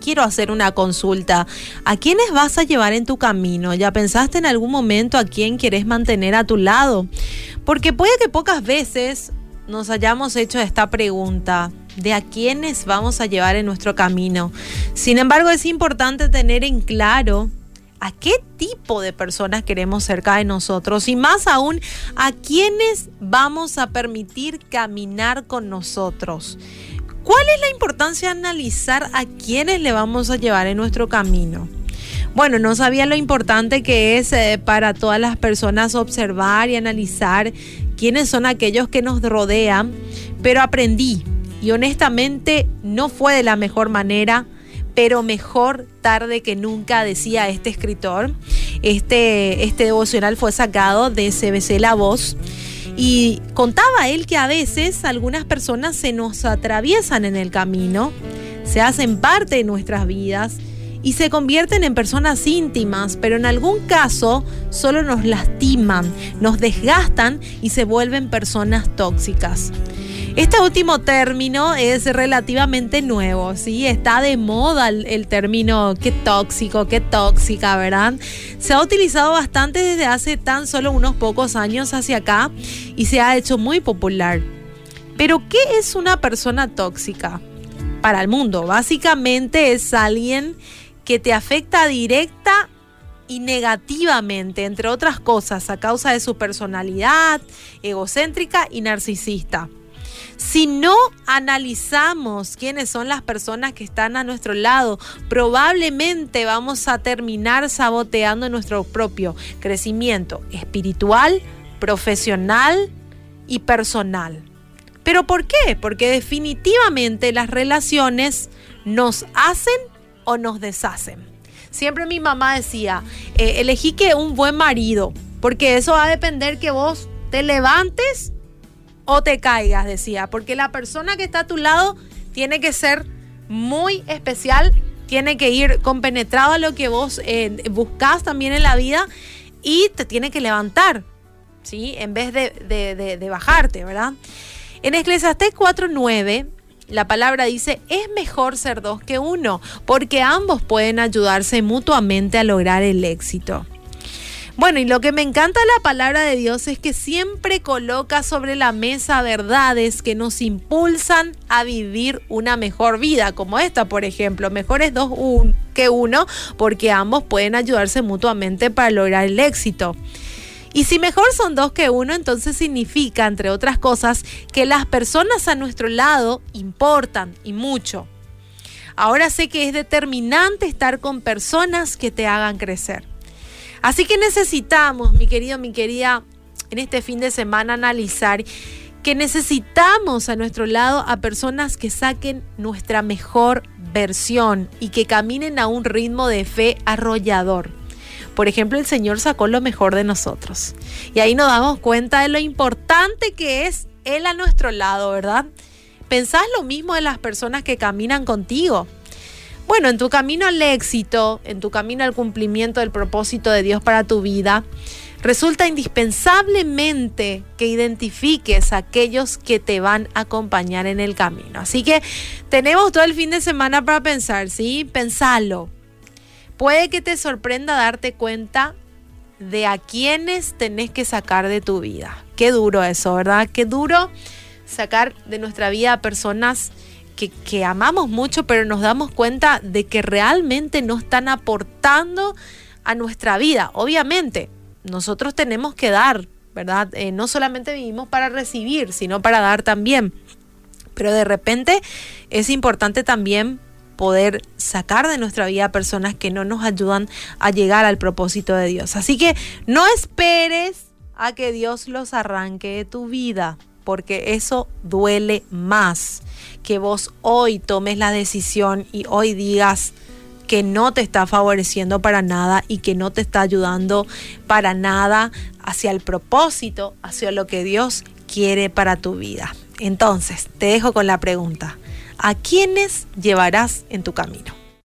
quiero hacer una consulta. ¿A quiénes vas a llevar en tu camino? ¿Ya pensaste en algún momento a quién quieres mantener a tu lado? Porque puede que pocas veces nos hayamos hecho esta pregunta de a quiénes vamos a llevar en nuestro camino. Sin embargo, es importante tener en claro a qué tipo de personas queremos cerca de nosotros y más aún a quiénes vamos a permitir caminar con nosotros. ¿Cuál es la importancia de analizar a quiénes le vamos a llevar en nuestro camino? Bueno, no sabía lo importante que es eh, para todas las personas observar y analizar quiénes son aquellos que nos rodean, pero aprendí y honestamente no fue de la mejor manera, pero mejor tarde que nunca, decía este escritor. Este, este devocional fue sacado de CBC La Voz. Y contaba él que a veces algunas personas se nos atraviesan en el camino, se hacen parte de nuestras vidas y se convierten en personas íntimas, pero en algún caso solo nos lastiman, nos desgastan y se vuelven personas tóxicas. Este último término es relativamente nuevo, ¿sí? Está de moda el, término qué tóxico, qué tóxica, ¿verdad? Se ha utilizado bastante desde hace tan solo unos pocos años hacia acá y se ha hecho muy popular. Pero, ¿qué es una persona tóxica? Para el mundo, básicamente es alguien que te afecta directa y negativamente, entre otras cosas, a causa de su personalidad egocéntrica y narcisista. Si no analizamos quiénes son las personas que están a nuestro lado, probablemente vamos a terminar saboteando nuestro propio crecimiento espiritual, profesional y personal. ¿Pero por qué? Porque definitivamente las relaciones nos hacen o nos deshacen. Siempre mi mamá decía, eh, elegí que un buen marido, porque eso va a depender que vos te levantes o te caigas, decía, porque la persona que está a tu lado tiene que ser muy especial, tiene que ir compenetrado a lo que vos eh, también en la vida y te tiene que levantar, ¿sí? En vez de, de bajarte, ¿verdad? En Eclesiastés 4.9 la palabra dice, es mejor ser dos que uno, porque ambos pueden ayudarse mutuamente a lograr el éxito. Bueno, y lo que me encanta de la palabra de Dios es que siempre coloca sobre la mesa verdades que nos impulsan a vivir una mejor vida, como esta, por ejemplo. Mejor es dos que uno, porque ambos pueden ayudarse mutuamente para lograr el éxito. Y si mejor son dos que uno, entonces significa, entre otras cosas, que las personas a nuestro lado importan y mucho. Ahora sé que es determinante estar con personas que te hagan crecer. Así que necesitamos, mi querido, mi querida, en este fin de semana analizar que necesitamos a nuestro lado a personas que saquen nuestra mejor versión y que caminen a un ritmo de fe arrollador. Por ejemplo, el Señor sacó lo mejor de nosotros. Y ahí nos damos cuenta de lo importante que es Él a nuestro lado, ¿verdad? ¿Pensás lo mismo de las personas que caminan contigo? Bueno, en tu camino al éxito, en tu camino al cumplimiento del propósito de Dios para tu vida, resulta indispensablemente que identifiques a aquellos que te van a acompañar en el camino. Así que tenemos todo el fin de semana para pensar, ¿sí? Pensalo. Puede que te sorprenda darte cuenta de a quienes tenés que sacar de tu vida. Qué duro eso, ¿verdad? Qué duro sacar de nuestra vida a personas que, amamos mucho, pero nos damos cuenta de que realmente no están aportando a nuestra vida. Obviamente, nosotros tenemos que dar, ¿verdad? Eh, no solamente vivimos para recibir, sino para dar también. Pero de repente es importante también poder sacar de nuestra vida personas que no nos ayudan a llegar al propósito de Dios. Así que no esperes a que Dios los arranque de tu vida, porque eso duele más que vos hoy tomes la decisión y hoy digas que no te está favoreciendo para nada y que no te está ayudando para nada hacia el propósito, hacia lo que Dios quiere para tu vida. Entonces, te dejo con la pregunta, ¿a quiénes llevarás en tu camino?